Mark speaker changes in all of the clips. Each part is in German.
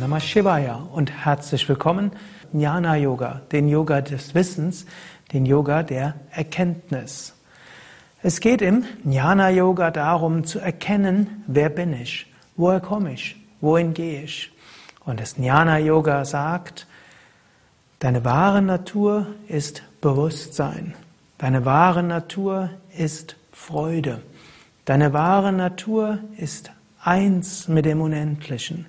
Speaker 1: Namah Shivaya und herzlich willkommen Jnana Yoga, den Yoga des Wissens, den Yoga der Erkenntnis. Es geht im Jnana Yoga darum zu erkennen, wer bin ich, woher komme ich, wohin gehe ich. Und das Jnana Yoga sagt, deine wahre Natur ist Bewusstsein. Deine wahre Natur ist Freude. Deine wahre Natur ist eins mit dem Unendlichen.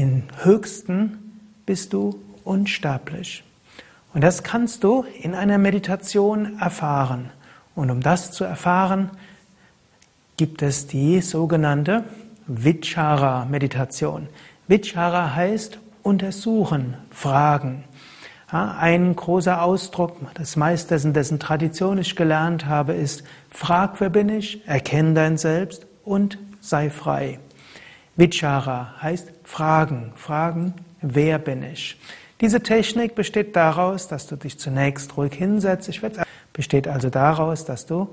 Speaker 1: Im Höchsten bist du unsterblich. Und das kannst du in einer Meditation erfahren. Und um das zu erfahren, gibt es die sogenannte Vichara-Meditation. Vichara heißt untersuchen, fragen. ein großer Ausdruck, das meiste dessen, dessen Tradition ich gelernt habe, ist, frag, wer bin ich, erkenne dein Selbst und sei frei. Vichara heißt fragen, fragen, wer bin ich. Diese Technik besteht daraus, dass du dich zunächst ruhig hinsetzt. Ich werde, besteht also daraus, dass du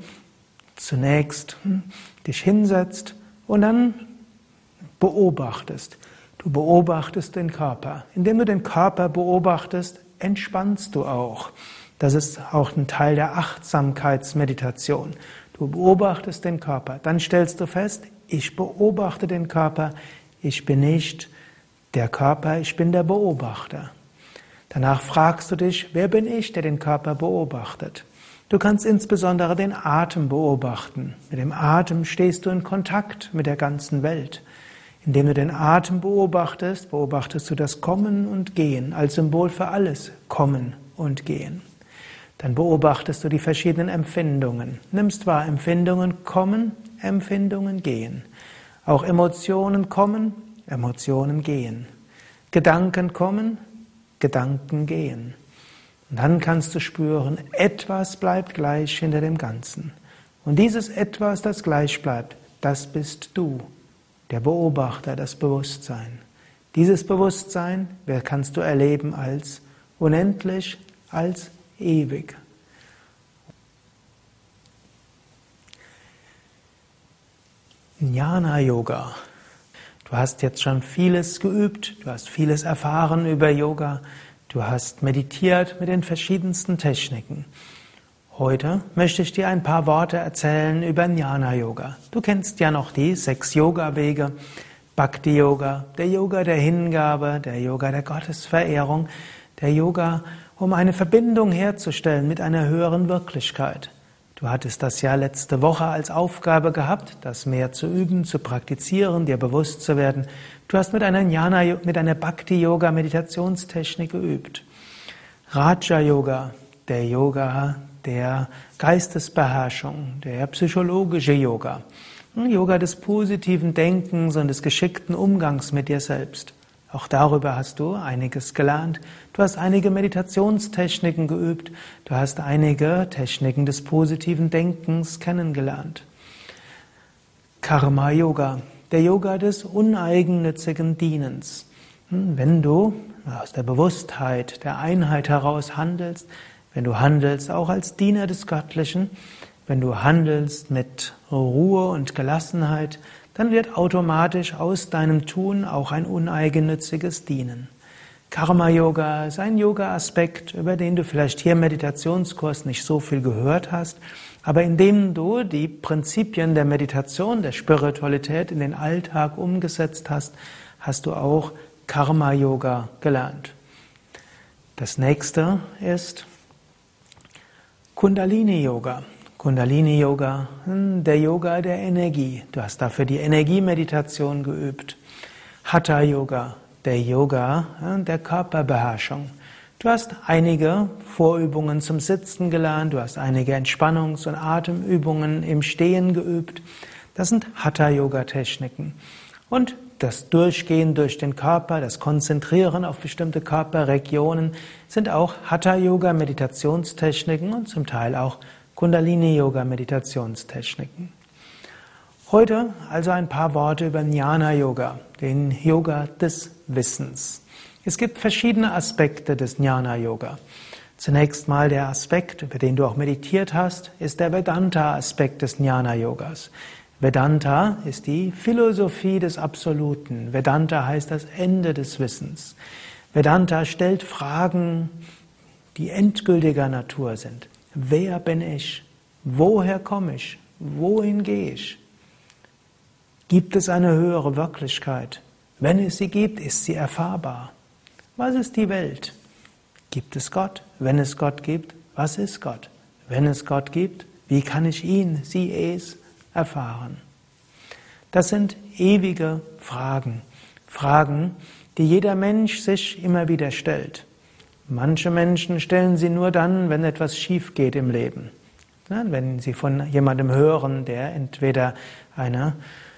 Speaker 1: zunächst hm, dich hinsetzt und dann beobachtest. Du beobachtest den Körper. Indem du den Körper beobachtest, entspannst du auch. Das ist auch ein Teil der Achtsamkeitsmeditation. Du beobachtest den Körper. Dann stellst du fest, ich beobachte den Körper. Ich bin nicht der Körper, ich bin der Beobachter. Danach fragst du dich, wer bin ich, der den Körper beobachtet? Du kannst insbesondere den Atem beobachten. Mit dem Atem stehst du in Kontakt mit der ganzen Welt. Indem du den Atem beobachtest, beobachtest du das Kommen und Gehen als Symbol für alles Kommen und Gehen. Dann beobachtest du die verschiedenen Empfindungen. Nimmst wahr, Empfindungen kommen, Empfindungen gehen. Auch Emotionen kommen, Emotionen gehen. Gedanken kommen, Gedanken gehen. Und dann kannst du spüren, etwas bleibt gleich hinter dem Ganzen. Und dieses etwas, das gleich bleibt, das bist du, der Beobachter, das Bewusstsein. Dieses Bewusstsein kannst du erleben als unendlich, als ewig. Jnana Yoga Du hast jetzt schon vieles geübt, du hast vieles erfahren über Yoga, du hast meditiert mit den verschiedensten Techniken. Heute möchte ich dir ein paar Worte erzählen über Jnana Yoga. Du kennst ja noch die sechs Yoga-Wege, Bhakti Yoga, der Yoga der Hingabe, der Yoga der Gottesverehrung, der Yoga, um eine Verbindung herzustellen mit einer höheren Wirklichkeit. Du hattest das ja letzte Woche als Aufgabe gehabt, das mehr zu üben, zu praktizieren, dir bewusst zu werden. Du hast mit einer Jnana, mit einer Bhakti-Yoga Meditationstechnik geübt. Raja Yoga, der Yoga der Geistesbeherrschung, der psychologische Yoga. Yoga des positiven Denkens und des geschickten Umgangs mit dir selbst. Auch darüber hast du einiges gelernt. Du hast einige Meditationstechniken geübt. Du hast einige Techniken des positiven Denkens kennengelernt. Karma Yoga, der Yoga des uneigennützigen Dienens. Hm, wenn du aus der Bewusstheit, der Einheit heraus handelst, wenn du handelst auch als Diener des Göttlichen, wenn du handelst mit Ruhe und Gelassenheit, dann wird automatisch aus deinem Tun auch ein uneigennütziges Dienen. Karma Yoga ist ein Yoga-Aspekt, über den du vielleicht hier im Meditationskurs nicht so viel gehört hast, aber indem du die Prinzipien der Meditation, der Spiritualität in den Alltag umgesetzt hast, hast du auch Karma Yoga gelernt. Das nächste ist Kundalini Yoga. Kundalini Yoga, hm, der Yoga der Energie. Du hast dafür die Energiemeditation geübt. Hatha Yoga, der Yoga hm, der Körperbeherrschung. Du hast einige Vorübungen zum Sitzen gelernt, du hast einige Entspannungs- und Atemübungen im Stehen geübt. Das sind Hatha-Yoga-Techniken. Und das Durchgehen durch den Körper, das Konzentrieren auf bestimmte Körperregionen sind auch Hatha-Yoga-Meditationstechniken und zum Teil auch Kundalini-Yoga-Meditationstechniken. Heute also ein paar Worte über Jnana-Yoga, den Yoga des Wissens. Es gibt verschiedene Aspekte des Jnana-Yoga. Zunächst mal der Aspekt, über den du auch meditiert hast, ist der Vedanta-Aspekt des Jnana-Yogas. Vedanta ist die Philosophie des Absoluten. Vedanta heißt das Ende des Wissens. Vedanta stellt Fragen, die endgültiger Natur sind. Wer bin ich? Woher komme ich? Wohin gehe ich? Gibt es eine höhere Wirklichkeit? Wenn es sie gibt, ist sie erfahrbar. Was ist die Welt? Gibt es Gott? Wenn es Gott gibt, was ist Gott? Wenn es Gott gibt, wie kann ich ihn, sie, es erfahren? Das sind ewige Fragen. Fragen, die jeder Mensch sich immer wieder stellt. Manche Menschen stellen sie nur dann, wenn etwas schief geht im Leben. Wenn sie von jemandem hören, der entweder eine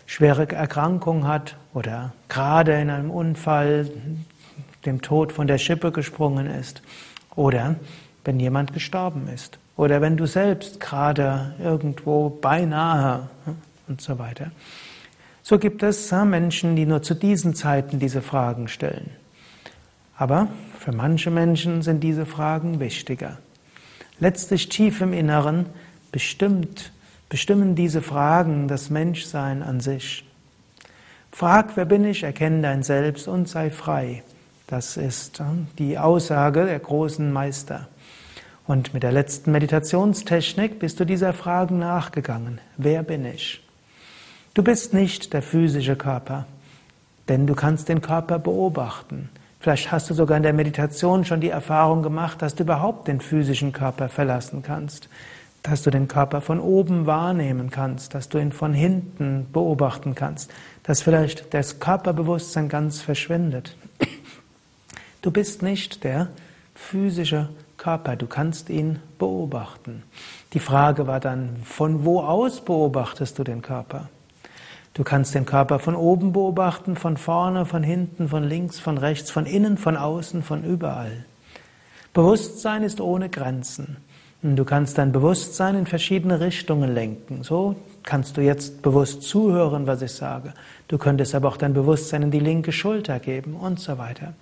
Speaker 1: schwere Erkrankung hat oder gerade in einem Unfall dem Tod von der Schippe gesprungen ist oder wenn jemand gestorben ist oder wenn du selbst gerade irgendwo beinahe und so weiter. So gibt es Menschen, die nur zu diesen Zeiten diese Fragen stellen. Aber für manche Menschen sind diese Fragen wichtiger. Letztlich tief im Inneren bestimmt, bestimmen diese Fragen das Menschsein an sich. Frag, wer bin ich, erkenne dein Selbst und sei frei. Das ist die Aussage der großen Meister. Und mit der letzten Meditationstechnik bist du dieser Fragen nachgegangen. Wer bin ich? Du bist nicht der physische Körper, denn du kannst den Körper beobachten. Vielleicht hast du sogar in der Meditation schon die Erfahrung gemacht, dass du überhaupt den physischen Körper verlassen kannst, dass du den Körper von oben wahrnehmen kannst, dass du ihn von hinten beobachten kannst, dass vielleicht das Körperbewusstsein ganz verschwindet. Du bist nicht der physische Körper, du kannst ihn beobachten. Die Frage war dann, von wo aus beobachtest du den Körper? Du kannst den Körper von oben beobachten, von vorne, von hinten, von links, von rechts, von innen, von außen, von überall. Bewusstsein ist ohne Grenzen. Du kannst dein Bewusstsein in verschiedene Richtungen lenken. So kannst du jetzt bewusst zuhören, was ich sage. Du könntest aber auch dein Bewusstsein in die linke Schulter geben und so weiter.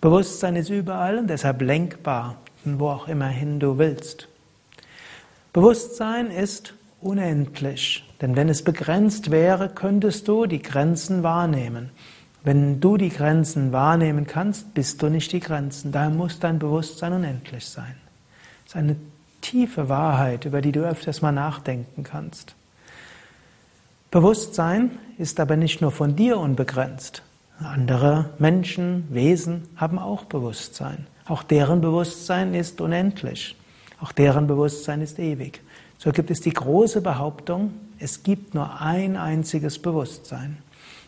Speaker 1: Bewusstsein ist überall und deshalb lenkbar, wo auch immer hin du willst. Bewusstsein ist unendlich. Denn wenn es begrenzt wäre, könntest du die Grenzen wahrnehmen. Wenn du die Grenzen wahrnehmen kannst, bist du nicht die Grenzen. Daher muss dein Bewusstsein unendlich sein. Das ist eine tiefe Wahrheit, über die du öfters mal nachdenken kannst. Bewusstsein ist aber nicht nur von dir unbegrenzt. Andere Menschen, Wesen haben auch Bewusstsein. Auch deren Bewusstsein ist unendlich. Auch deren Bewusstsein ist ewig. So gibt es die große Behauptung, es gibt nur ein einziges Bewusstsein.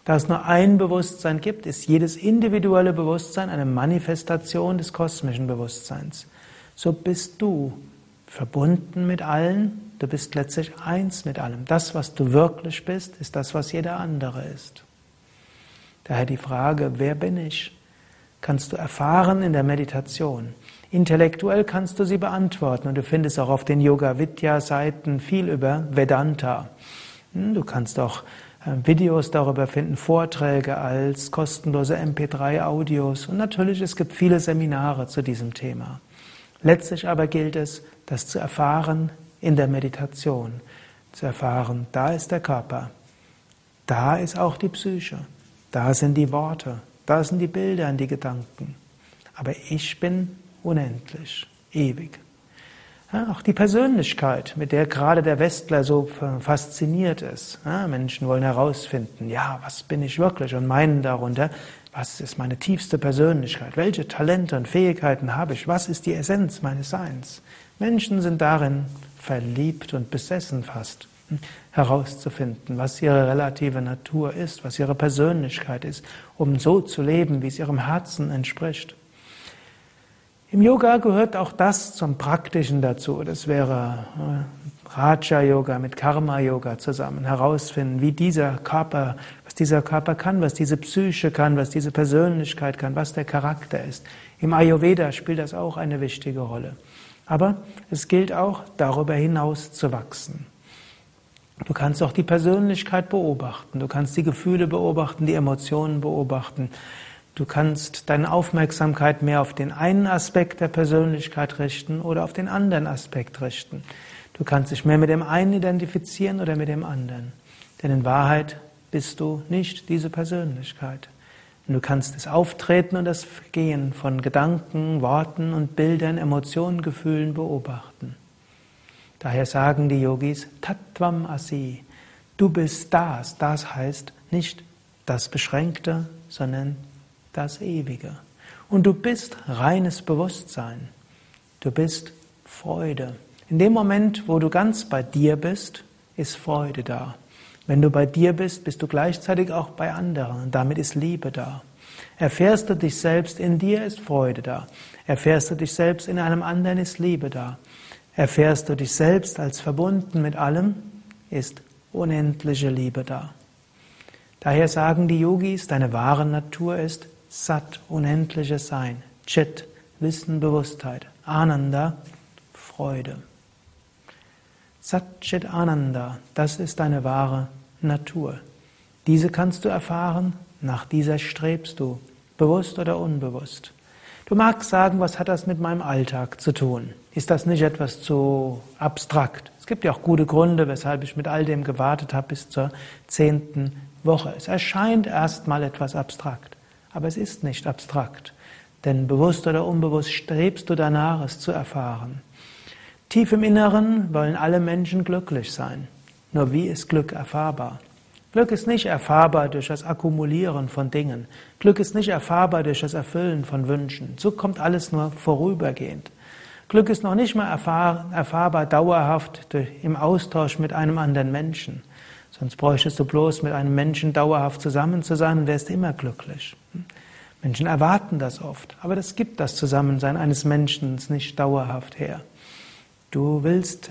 Speaker 1: Da es nur ein Bewusstsein gibt, ist jedes individuelle Bewusstsein eine Manifestation des kosmischen Bewusstseins. So bist du verbunden mit allen, du bist letztlich eins mit allem. Das, was du wirklich bist, ist das, was jeder andere ist. Daher die Frage, wer bin ich, kannst du erfahren in der Meditation. Intellektuell kannst du sie beantworten und du findest auch auf den Yoga Vidya Seiten viel über Vedanta. Hm, du kannst auch äh, Videos darüber finden, Vorträge als kostenlose MP3 Audios und natürlich es gibt viele Seminare zu diesem Thema. Letztlich aber gilt es, das zu erfahren in der Meditation, zu erfahren, da ist der Körper, da ist auch die Psyche, da sind die Worte, da sind die Bilder und die Gedanken. Aber ich bin unendlich, ewig. Ja, auch die Persönlichkeit, mit der gerade der Westler so fasziniert ist. Ja, Menschen wollen herausfinden, ja, was bin ich wirklich und meinen darunter, was ist meine tiefste Persönlichkeit, welche Talente und Fähigkeiten habe ich, was ist die Essenz meines Seins. Menschen sind darin verliebt und besessen fast, hm, herauszufinden, was ihre relative Natur ist, was ihre Persönlichkeit ist, um so zu leben, wie es ihrem Herzen entspricht. Im Yoga gehört auch das zum Praktischen dazu. Das wäre äh, Raja Yoga mit Karma Yoga zusammen. Herausfinden, wie dieser Körper, was dieser Körper kann, was diese Psyche kann, was diese Persönlichkeit kann, was der Charakter ist. Im Ayurveda spielt das auch eine wichtige Rolle. Aber es gilt auch, darüber hinaus zu wachsen. Du kannst auch die Persönlichkeit beobachten, du kannst die Gefühle beobachten, die Emotionen beobachten. Du kannst deine Aufmerksamkeit mehr auf den einen Aspekt der Persönlichkeit richten oder auf den anderen Aspekt richten. Du kannst dich mehr mit dem einen identifizieren oder mit dem anderen. Denn in Wahrheit bist du nicht diese Persönlichkeit. Und du kannst das Auftreten und das Gehen von Gedanken, Worten und Bildern, Emotionen, Gefühlen beobachten. Daher sagen die Yogis Tattvam Asi. Du bist das. Das heißt nicht das Beschränkte, sondern das Ewige. Und du bist reines Bewusstsein. Du bist Freude. In dem Moment, wo du ganz bei dir bist, ist Freude da. Wenn du bei dir bist, bist du gleichzeitig auch bei anderen und damit ist Liebe da. Erfährst du dich selbst, in dir ist Freude da. Erfährst du dich selbst, in einem anderen ist Liebe da. Erfährst du dich selbst als verbunden mit allem, ist unendliche Liebe da. Daher sagen die Yogis, deine wahre Natur ist Sat, unendliches Sein, Chit, Wissen, Bewusstheit, Ananda, Freude. Satchit Ananda, das ist deine wahre Natur. Diese kannst du erfahren, nach dieser strebst du, bewusst oder unbewusst. Du magst sagen, was hat das mit meinem Alltag zu tun? Ist das nicht etwas zu abstrakt? Es gibt ja auch gute Gründe, weshalb ich mit all dem gewartet habe bis zur zehnten Woche. Es erscheint erstmal etwas abstrakt, aber es ist nicht abstrakt, denn bewusst oder unbewusst strebst du danach, es zu erfahren. Tief im Inneren wollen alle Menschen glücklich sein. Nur wie ist Glück erfahrbar? Glück ist nicht erfahrbar durch das Akkumulieren von Dingen. Glück ist nicht erfahrbar durch das Erfüllen von Wünschen. So kommt alles nur vorübergehend. Glück ist noch nicht mal erfahr erfahrbar dauerhaft durch, im Austausch mit einem anderen Menschen. Sonst bräuchtest du bloß mit einem Menschen dauerhaft zusammen zu sein und wärst immer glücklich. Menschen erwarten das oft, aber das gibt das Zusammensein eines Menschen nicht dauerhaft her. Du willst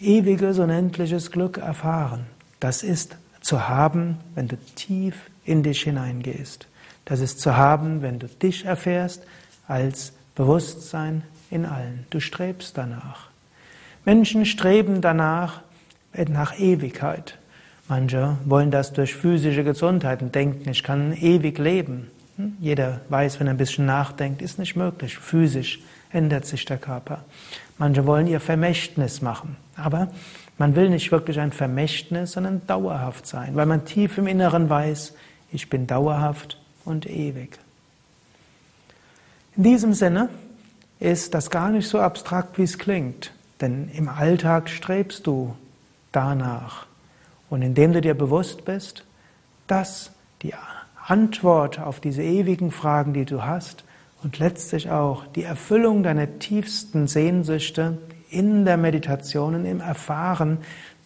Speaker 1: ewiges, unendliches Glück erfahren. Das ist zu haben, wenn du tief in dich hineingehst. Das ist zu haben, wenn du dich erfährst als Bewusstsein in allen. Du strebst danach. Menschen streben danach, nach Ewigkeit. Manche wollen das durch physische Gesundheit und denken, ich kann ewig leben. Hm? Jeder weiß, wenn er ein bisschen nachdenkt, ist nicht möglich. Physisch ändert sich der Körper. Manche wollen ihr Vermächtnis machen. Aber man will nicht wirklich ein Vermächtnis, sondern dauerhaft sein, weil man tief im Inneren weiß, ich bin dauerhaft und ewig. In diesem Sinne ist das gar nicht so abstrakt, wie es klingt, denn im Alltag strebst du danach. Und indem du dir bewusst bist, dass die Antwort auf diese ewigen Fragen, die du hast, und letztlich auch die Erfüllung deiner tiefsten Sehnsüchte in der Meditation und im Erfahren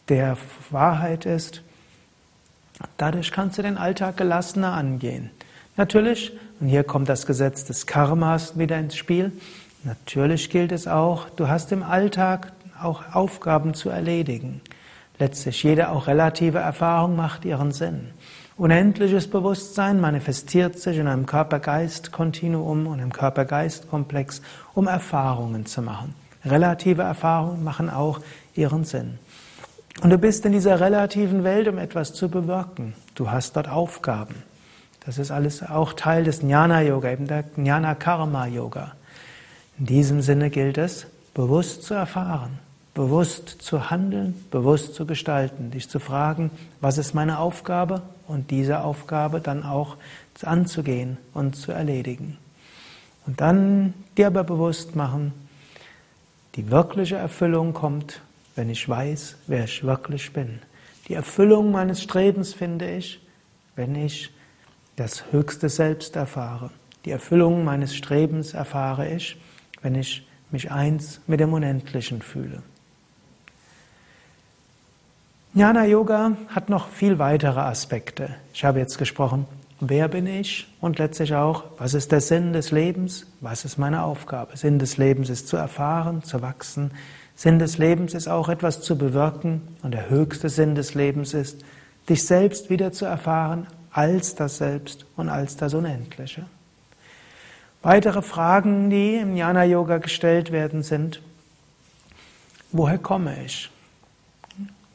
Speaker 1: der Wahrheit ist, dadurch kannst du den Alltag gelassener angehen. Natürlich, und hier kommt das Gesetz des Karmas wieder ins Spiel, natürlich gilt es auch, du hast im Alltag auch Aufgaben zu erledigen. Letztlich jede auch relative Erfahrung macht ihren Sinn. Unendliches Bewusstsein manifestiert sich in einem Körper-Geist-Kontinuum und einem Körper-Geist-Komplex, um Erfahrungen zu machen. Relative Erfahrungen machen auch ihren Sinn. Und du bist in dieser relativen Welt, um etwas zu bewirken. Du hast dort Aufgaben. Das ist alles auch Teil des Jnana-Yoga, eben der Jnana-Karma-Yoga. In diesem Sinne gilt es, bewusst zu erfahren bewusst zu handeln, bewusst zu gestalten, dich zu fragen, was ist meine Aufgabe und diese Aufgabe dann auch anzugehen und zu erledigen. Und dann dir aber bewusst machen, die wirkliche Erfüllung kommt, wenn ich weiß, wer ich wirklich bin. Die Erfüllung meines Strebens finde ich, wenn ich das höchste Selbst erfahre. Die Erfüllung meines Strebens erfahre ich, wenn ich mich eins mit dem Unendlichen fühle. Jnana Yoga hat noch viel weitere Aspekte. Ich habe jetzt gesprochen, wer bin ich und letztlich auch, was ist der Sinn des Lebens, was ist meine Aufgabe. Sinn des Lebens ist zu erfahren, zu wachsen. Sinn des Lebens ist auch etwas zu bewirken und der höchste Sinn des Lebens ist, dich selbst wieder zu erfahren als das Selbst und als das Unendliche. Weitere Fragen, die im Jnana Yoga gestellt werden, sind, woher komme ich?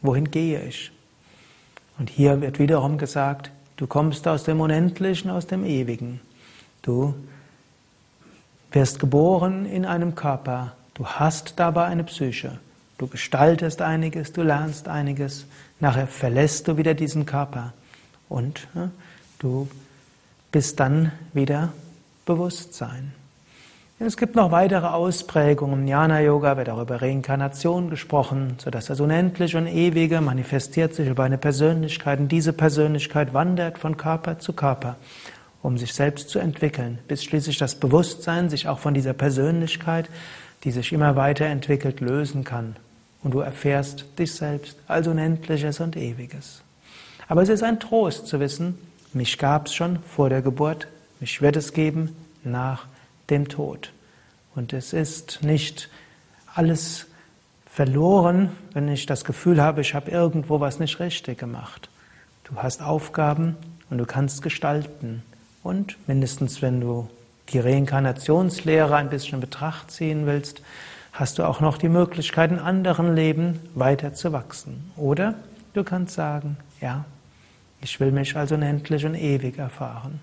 Speaker 1: Wohin gehe ich? Und hier wird wiederum gesagt, du kommst aus dem Unendlichen, aus dem Ewigen. Du wirst geboren in einem Körper. Du hast dabei eine Psyche. Du gestaltest einiges, du lernst einiges, nachher verlässt du wieder diesen Körper und du bist dann wieder Bewusstsein. Es gibt noch weitere Ausprägungen. Im Jnana-Yoga wird auch über Reinkarnation gesprochen, sodass das Unendliche und Ewige manifestiert sich über eine Persönlichkeit und diese Persönlichkeit wandert von Körper zu Körper, um sich selbst zu entwickeln, bis schließlich das Bewusstsein sich auch von dieser Persönlichkeit, die sich immer weiterentwickelt, lösen kann. Und du erfährst dich selbst als Unendliches und Ewiges. Aber es ist ein Trost zu wissen, mich gab es schon vor der Geburt, mich wird es geben nach dem Tod. Und es ist nicht alles verloren, wenn ich das Gefühl habe, ich habe irgendwo was nicht richtig gemacht. Du hast Aufgaben und du kannst gestalten. Und mindestens wenn du die Reinkarnationslehre ein bisschen in Betracht ziehen willst, hast du auch noch die Möglichkeit, in anderen Leben weiter zu wachsen. Oder du kannst sagen, ja, ich will mich also unendlich und ewig erfahren.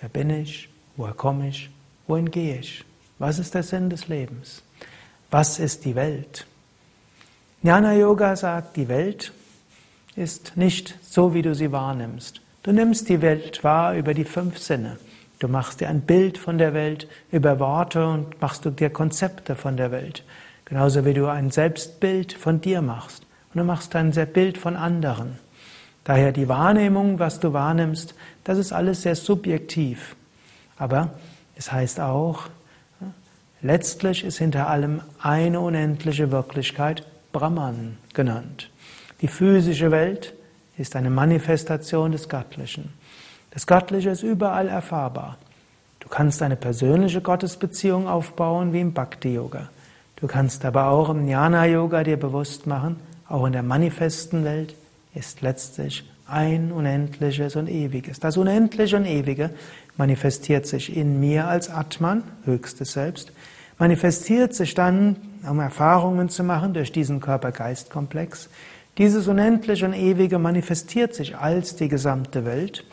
Speaker 1: Wer bin ich? Woher komme ich? Wohin gehe ich? Was ist der Sinn des Lebens? Was ist die Welt? Jnana Yoga sagt, die Welt ist nicht so, wie du sie wahrnimmst. Du nimmst die Welt wahr über die fünf Sinne. Du machst dir ein Bild von der Welt über Worte und machst du dir Konzepte von der Welt. Genauso wie du ein Selbstbild von dir machst. Und du machst ein Bild von anderen. Daher die Wahrnehmung, was du wahrnimmst, das ist alles sehr subjektiv. Aber es heißt auch, letztlich ist hinter allem eine unendliche Wirklichkeit Brahman genannt. Die physische Welt ist eine Manifestation des Göttlichen. Das Göttliche ist überall erfahrbar. Du kannst eine persönliche Gottesbeziehung aufbauen wie im Bhakti-Yoga. Du kannst aber auch im Jnana-Yoga dir bewusst machen, auch in der manifesten Welt ist letztlich ein Unendliches und Ewiges. Das Unendliche und Ewige manifestiert sich in mir als Atman, höchstes Selbst, manifestiert sich dann, um Erfahrungen zu machen durch diesen Körper-Geist-Komplex. Dieses Unendliche und Ewige manifestiert sich als die gesamte Welt.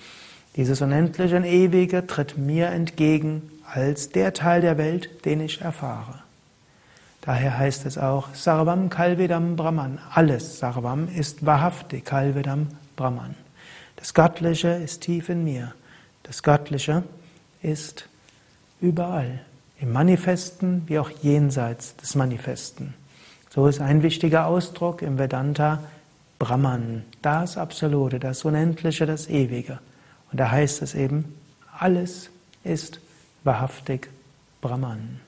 Speaker 1: Dieses Unendliche und Ewige tritt mir entgegen als der Teil der Welt, den ich erfahre. Daher heißt es auch Sarvam Kalvedam Brahman. Alles Sarvam ist wahrhaftig Kalvedam Brahman. Das Göttliche ist tief in mir. Das Göttliche ist überall, im Manifesten wie auch jenseits des Manifesten. So ist ein wichtiger Ausdruck im Vedanta Brahman, das Absolute, das Unendliche, das Ewige. Und da heißt es eben, alles ist wahrhaftig Brahman.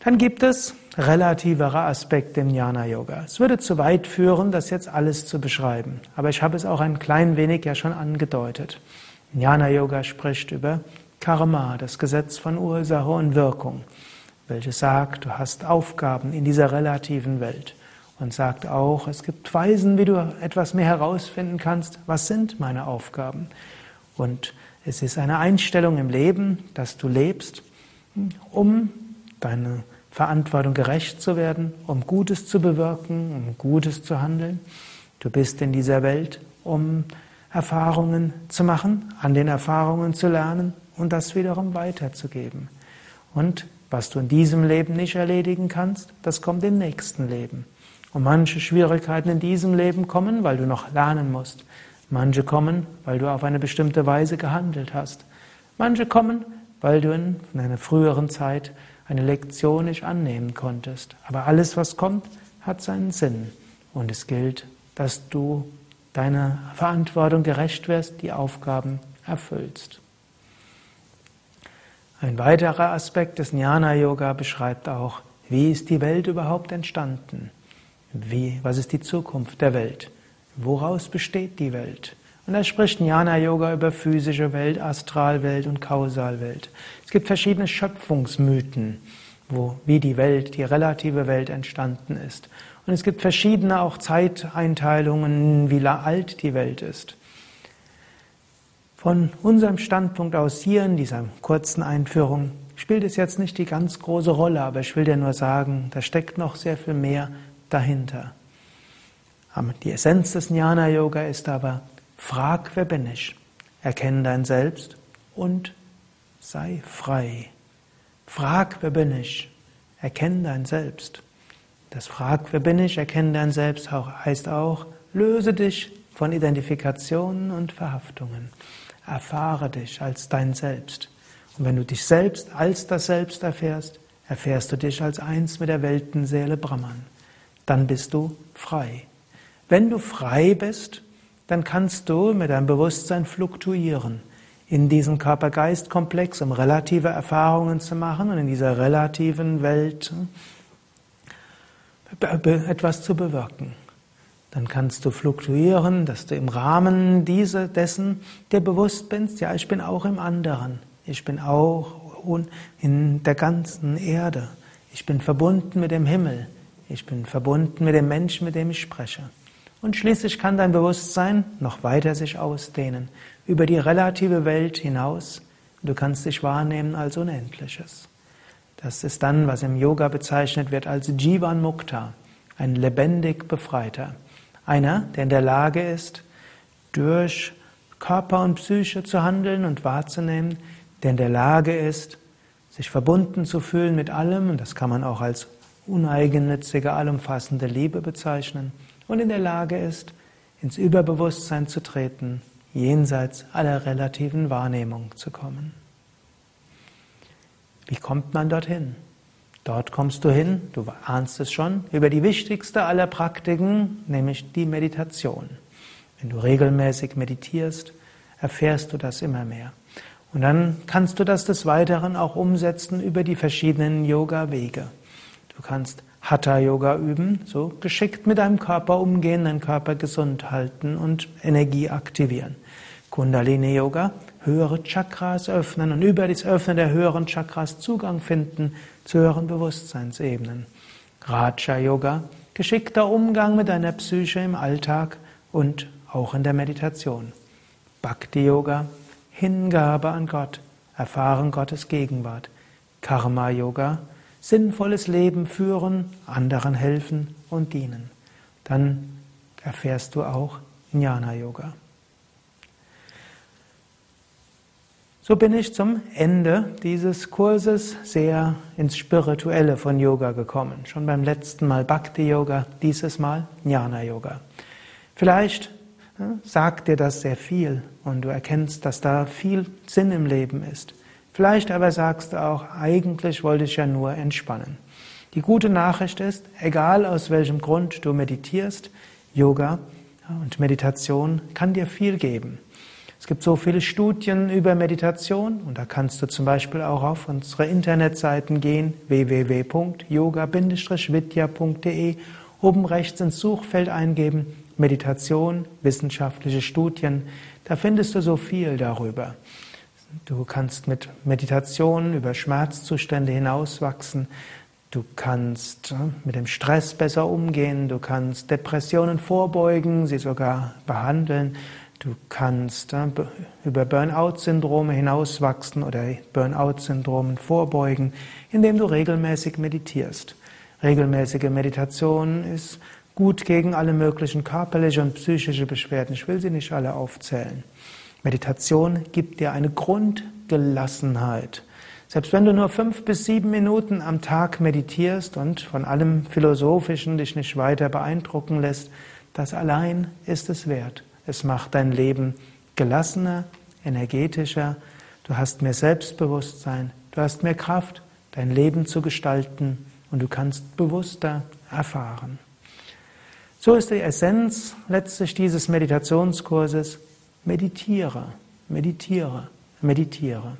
Speaker 1: Dann gibt es relativere Aspekte im Jnana Yoga. Es würde zu weit führen, das jetzt alles zu beschreiben, aber ich habe es auch ein klein wenig ja schon angedeutet. Jnana Yoga spricht über Karma, das Gesetz von Ursache und Wirkung, welches sagt, du hast Aufgaben in dieser relativen Welt und sagt auch, es gibt Weisen, wie du etwas mehr herausfinden kannst, was sind meine Aufgaben. Und es ist eine Einstellung im Leben, dass du lebst, um deine Verantwortung gerecht zu werden, um Gutes zu bewirken, um Gutes zu handeln. Du bist in dieser Welt, um Erfahrungen zu machen, an den Erfahrungen zu lernen und das wiederum weiterzugeben. Und was du in diesem Leben nicht erledigen kannst, das kommt im nächsten Leben. Und manche Schwierigkeiten in diesem Leben kommen, weil du noch lernen musst. Manche kommen, weil du auf eine bestimmte Weise gehandelt hast. Manche kommen, weil du in einer früheren Zeit eine Lektion nicht annehmen konntest. Aber alles, was kommt, hat seinen Sinn. Und es gilt, dass du deiner Verantwortung gerecht wirst, die Aufgaben erfüllst. Ein weiterer Aspekt des Jnana Yoga beschreibt auch, wie ist die Welt überhaupt entstanden? Wie, was ist die Zukunft der Welt? Woraus besteht die Welt? Und da spricht Jnana Yoga über physische Welt, Astralwelt und Kausalwelt. Es gibt verschiedene Schöpfungsmythen, wo, wie die Welt, die relative Welt entstanden ist. Und es gibt verschiedene auch Zeiteinteilungen, wie alt die Welt ist. Von unserem Standpunkt aus hier in dieser kurzen Einführung spielt es jetzt nicht die ganz große Rolle, aber ich will dir nur sagen, da steckt noch sehr viel mehr dahinter. Die Essenz des Jnana Yoga ist aber, Frag, wer bin ich? Erkenne dein Selbst und sei frei. Frag, wer bin ich? erkenne dein Selbst. Das Frag, wer bin ich, erkenne dein Selbst heißt auch, löse dich von Identifikationen und Verhaftungen. Erfahre dich als dein Selbst. Und wenn du dich selbst als das Selbst erfährst, erfährst du dich als eins mit der Weltenseele Brahman. Dann bist du frei. Wenn du frei bist, dann kannst du mit deinem Bewusstsein fluktuieren in diesem Körper-Geist-Komplex, um relative Erfahrungen zu machen und in dieser relativen Welt etwas zu bewirken. Dann kannst du fluktuieren, dass du im Rahmen diese, dessen dir bewusst bist, ja, ich bin auch im anderen. Ich bin auch in der ganzen Erde. Ich bin verbunden mit dem Himmel. Ich bin verbunden mit dem Menschen, mit dem ich spreche. Und schließlich kann dein Bewusstsein noch weiter sich ausdehnen, über die relative Welt hinaus. Du kannst dich wahrnehmen als Unendliches. Das ist dann, was im Yoga bezeichnet wird als Jivan Mukta, ein lebendig Befreiter. Einer, der in der Lage ist, durch Körper und Psyche zu handeln und wahrzunehmen, der in der Lage ist, sich verbunden zu fühlen mit allem, und das kann man auch als uneigennützige, allumfassende Liebe bezeichnen, und in der Lage ist, ins Überbewusstsein zu treten, jenseits aller relativen Wahrnehmung zu kommen. Wie kommt man dorthin? Dort kommst du hin, du ahnst es schon, über die wichtigste aller Praktiken, nämlich die Meditation. Wenn du regelmäßig meditierst, erfährst du das immer mehr. Und dann kannst du das des Weiteren auch umsetzen über die verschiedenen Yoga-Wege. Du kannst Hatha-Yoga üben, so geschickt mit deinem Körper umgehen, deinen Körper gesund halten und Energie aktivieren. Kundalini-Yoga, höhere Chakras öffnen und über das Öffnen der höheren Chakras Zugang finden zu höheren Bewusstseinsebenen. Raja-Yoga, geschickter Umgang mit deiner Psyche im Alltag und auch in der Meditation. Bhakti-Yoga, Hingabe an Gott, erfahren Gottes Gegenwart. Karma-Yoga, sinnvolles Leben führen, anderen helfen und dienen. Dann erfährst du auch Jnana-Yoga. So bin ich zum Ende dieses Kurses sehr ins Spirituelle von Yoga gekommen. Schon beim letzten Mal Bhakti Yoga, dieses Mal Jnana Yoga. Vielleicht sagt dir das sehr viel und du erkennst, dass da viel Sinn im Leben ist. Vielleicht aber sagst du auch, eigentlich wollte ich ja nur entspannen. Die gute Nachricht ist, egal aus welchem Grund du meditierst, Yoga und Meditation kann dir viel geben. Es gibt so viele Studien über Meditation und da kannst du zum Beispiel auch auf unsere Internetseiten gehen, www.yoga-vidya.de, oben rechts ins Suchfeld eingeben, Meditation, wissenschaftliche Studien, da findest du so viel darüber. Du kannst mit Meditation über Schmerzzustände hinauswachsen. Du kannst äh, mit dem Stress besser umgehen. Du kannst Depressionen vorbeugen, sie sogar behandeln. Du kannst äh, über Burnout-Syndrome hinauswachsen oder Burnout-Syndromen vorbeugen, indem du regelmäßig meditierst. Regelmäßige Meditation ist gut gegen alle möglichen körperliche und psychische Beschwerden. Ich will sie nicht alle aufzählen. Meditation gibt dir eine Grundgelassenheit. Selbst wenn du nur fünf bis sieben Minuten am Tag meditierst und von allem Philosophischen dich nicht weiter beeindrucken lässt, das allein ist es wert. Es macht dein Leben gelassener, energetischer, du hast mehr Selbstbewusstsein, du hast mehr Kraft, dein Leben zu gestalten und du kannst bewusster erfahren. So ist die Essenz letztlich dieses Meditationskurses. Meditiere, meditiere, meditiere.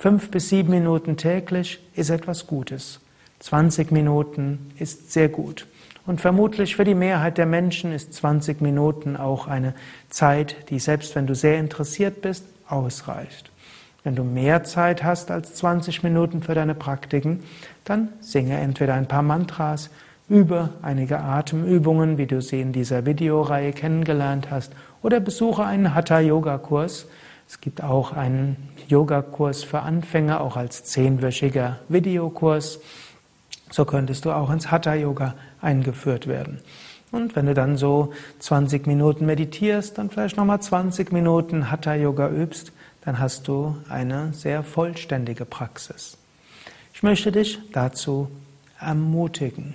Speaker 1: Fünf bis sieben Minuten täglich ist etwas Gutes. 20 Minuten ist sehr gut. Und vermutlich für die Mehrheit der Menschen ist 20 Minuten auch eine Zeit, die selbst wenn du sehr interessiert bist, ausreicht. Wenn du mehr Zeit hast als 20 Minuten für deine Praktiken, dann singe entweder ein paar Mantras, übe einige Atemübungen, wie du sie in dieser Videoreihe kennengelernt hast, oder besuche einen Hatha-Yoga-Kurs. Es gibt auch einen Yoga-Kurs für Anfänger, auch als zehnwöchiger Videokurs. So könntest du auch ins Hatha-Yoga eingeführt werden. Und wenn du dann so 20 Minuten meditierst, dann vielleicht nochmal 20 Minuten Hatha-Yoga übst, dann hast du eine sehr vollständige Praxis. Ich möchte dich dazu ermutigen.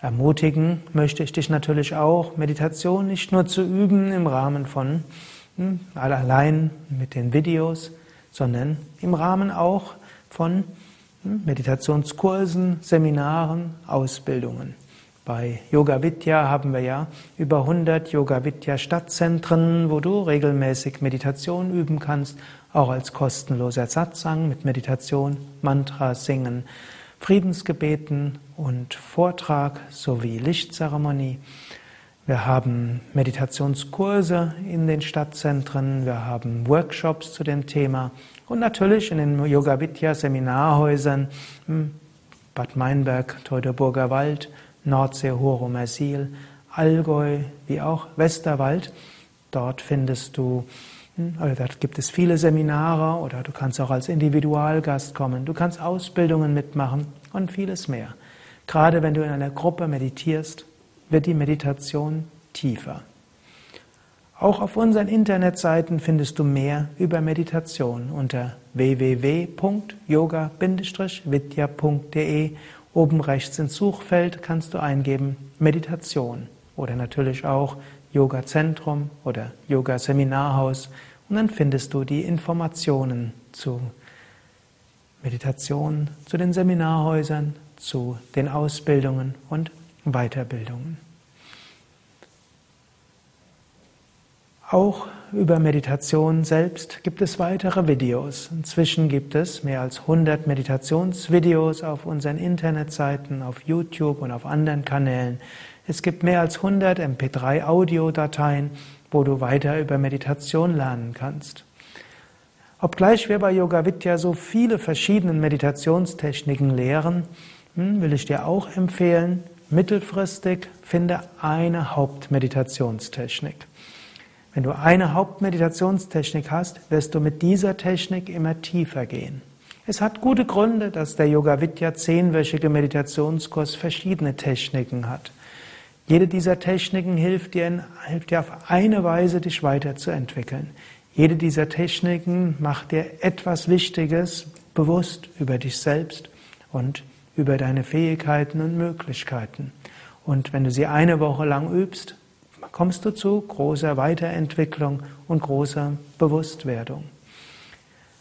Speaker 1: Ermutigen möchte ich dich natürlich auch, Meditation nicht nur zu üben im Rahmen von hm, allein mit den Videos, sondern im Rahmen auch von hm, Meditationskursen, Seminaren, Ausbildungen. Bei Yoga Vidya haben wir ja über 100 Yoga Vidya Stadtzentren, wo du regelmäßig Meditation üben kannst, auch als kostenloser Satsang mit Meditation, Mantra singen, Friedensgebeten und Vortrag sowie Lichtzeremonie. Wir haben Meditationskurse in den Stadtzentren, wir haben Workshops zu dem Thema und natürlich in den Yoga Vidya Seminarhäusern hm, Bad Meinberg, Teutoburger Wald, Nordsee, Horo, Mersil, Allgäu wie auch Westerwald. Dort findest du, oder dort gibt es viele Seminare oder du kannst auch als Individualgast kommen. Du kannst Ausbildungen mitmachen und vieles mehr. Gerade wenn du in einer Gruppe meditierst, wird die Meditation tiefer. Auch auf unseren Internetseiten findest du mehr über Meditation unter www.yoga-vidya.de Oben rechts ins Suchfeld kannst du eingeben Meditation oder natürlich auch Yoga Zentrum oder Yoga Seminarhaus und dann findest du die Informationen zu Meditation, zu den Seminarhäusern, zu den Ausbildungen und Weiterbildungen. Auch über Meditation selbst gibt es weitere Videos. Inzwischen gibt es mehr als 100 Meditationsvideos auf unseren Internetseiten, auf YouTube und auf anderen Kanälen. Es gibt mehr als 100 MP3-Audiodateien, wo du weiter über Meditation lernen kannst. Obgleich wir bei Yoga Vidya so viele verschiedene Meditationstechniken lehren, hm, will ich dir auch empfehlen, mittelfristig finde eine Hauptmeditationstechnik. Wenn du eine Hauptmeditationstechnik hast, wirst du mit dieser Technik immer tiefer gehen. Es hat gute Gründe, dass der Yoga Vidya zehnwöchige Meditationskurs verschiedene Techniken hat. Jede dieser Techniken hilft dir, hilft dir auf eine Weise, dich weiterzuentwickeln. Jede dieser Techniken macht dir etwas Wichtiges bewusst über dich selbst und über deine Fähigkeiten und Möglichkeiten. Und wenn du sie eine Woche lang übst, kommst du zu großer Weiterentwicklung und großer Bewusstwerdung.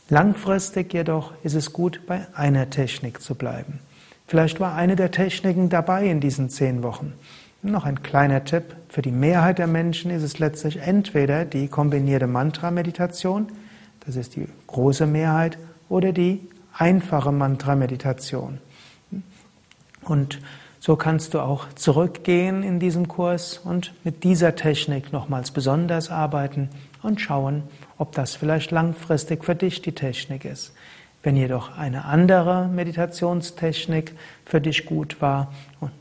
Speaker 1: Langfristig jedoch ist es gut, bei einer Technik zu bleiben. Vielleicht war eine der Techniken dabei in diesen zehn Wochen. Noch ein kleiner Tipp. Für die Mehrheit der Menschen ist es letztlich entweder die kombinierte Mantra-Meditation, das ist die große Mehrheit, oder die einfache Mantra-Meditation. Und so kannst du auch zurückgehen in diesem Kurs und mit dieser Technik nochmals besonders arbeiten und schauen, ob das vielleicht langfristig für dich die Technik ist. Wenn jedoch eine andere Meditationstechnik für dich gut war,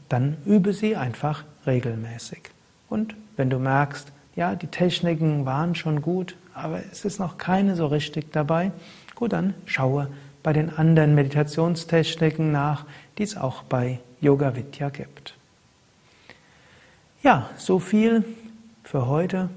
Speaker 1: dann übe sie einfach regelmäßig. Und wenn du merkst, ja, die Techniken waren schon gut, aber es ist noch keine so richtig dabei, gut, dann schaue bei den anderen Meditationstechniken nach, die es auch bei Yoga Vidya gibt. Ja, so viel für heute.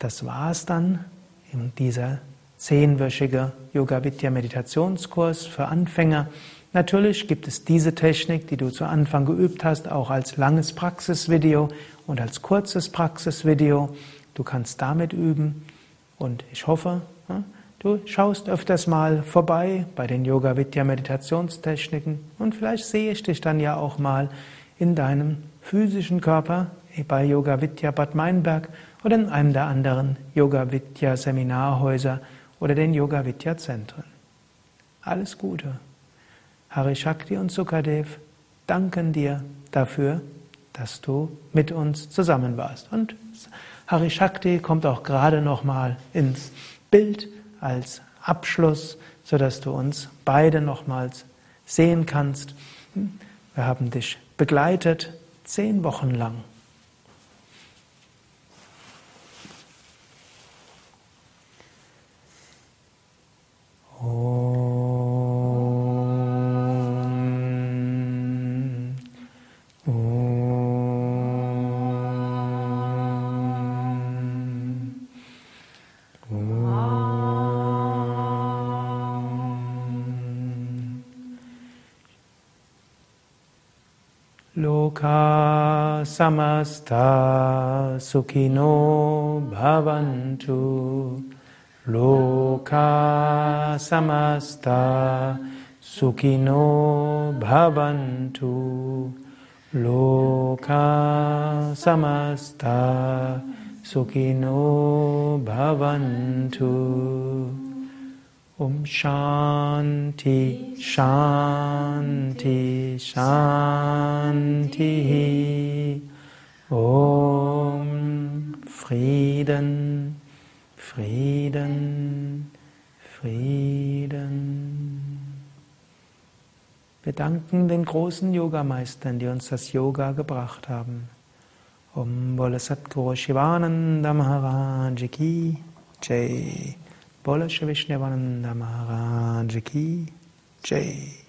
Speaker 1: Das war es dann in dieser zehnwöchige Yoga Vidya Meditationskurs für Anfänger. Natürlich gibt es diese Technik, die du zu Anfang geübt hast, auch als langes Praxisvideo und als kurzes Praxisvideo. Du kannst damit üben und ich hoffe, Du schaust öfters mal vorbei bei den Yoga Vidya Meditationstechniken und vielleicht sehe ich dich dann ja auch mal in deinem physischen Körper bei Yoga Vidya Bad Meinberg oder in einem der anderen Yoga Vidya Seminarhäuser oder den Yoga Vidya Zentren. Alles Gute. Hari Shakti und Sukadev danken dir dafür, dass du mit uns zusammen warst. Und Hari Shakti kommt auch gerade noch mal ins Bild als Abschluss, sodass du uns beide nochmals sehen kannst. Wir haben dich begleitet zehn Wochen lang. Loka samasta Sukino bhavantu. Loka samasta sukino bhavantu. Loka samasta sukino bhavantu. Om Shanti, Shanti, Shanti. Om Frieden, Frieden, Frieden. Wir danken den großen Yogameistern, die uns das Yoga gebracht haben. Om Bola Satguru Shivananda Maharaj Ki Jai. Bola Shri Vishnavananda Maharaj Ki Jai.